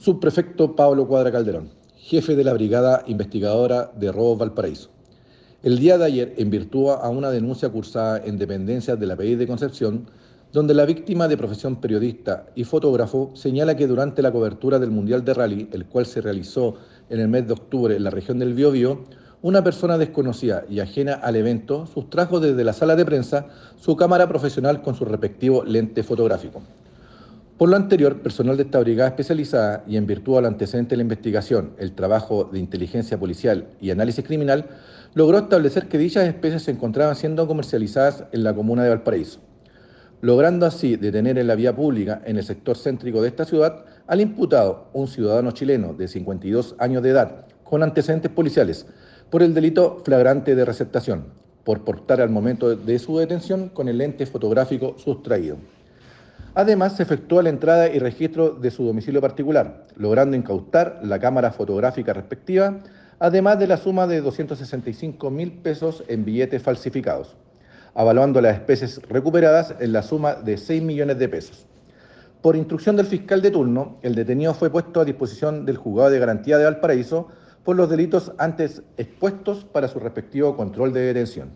Subprefecto Pablo Cuadra Calderón, jefe de la Brigada Investigadora de Robos Valparaíso. El día de ayer, en virtud a una denuncia cursada en dependencias de la PI de Concepción, donde la víctima de profesión periodista y fotógrafo señala que durante la cobertura del Mundial de Rally, el cual se realizó en el mes de octubre en la región del Biobío, una persona desconocida y ajena al evento sustrajo desde la sala de prensa su cámara profesional con su respectivo lente fotográfico. Por lo anterior, personal de esta brigada especializada y en virtud al antecedente de la investigación, el trabajo de inteligencia policial y análisis criminal, logró establecer que dichas especies se encontraban siendo comercializadas en la comuna de Valparaíso, logrando así detener en la vía pública en el sector céntrico de esta ciudad al imputado, un ciudadano chileno de 52 años de edad, con antecedentes policiales, por el delito flagrante de receptación, por portar al momento de su detención con el lente fotográfico sustraído. Además, se efectúa la entrada y registro de su domicilio particular, logrando incautar la cámara fotográfica respectiva, además de la suma de 265 mil pesos en billetes falsificados, avaluando las especies recuperadas en la suma de 6 millones de pesos. Por instrucción del fiscal de turno, el detenido fue puesto a disposición del juzgado de garantía de Valparaíso por los delitos antes expuestos para su respectivo control de detención.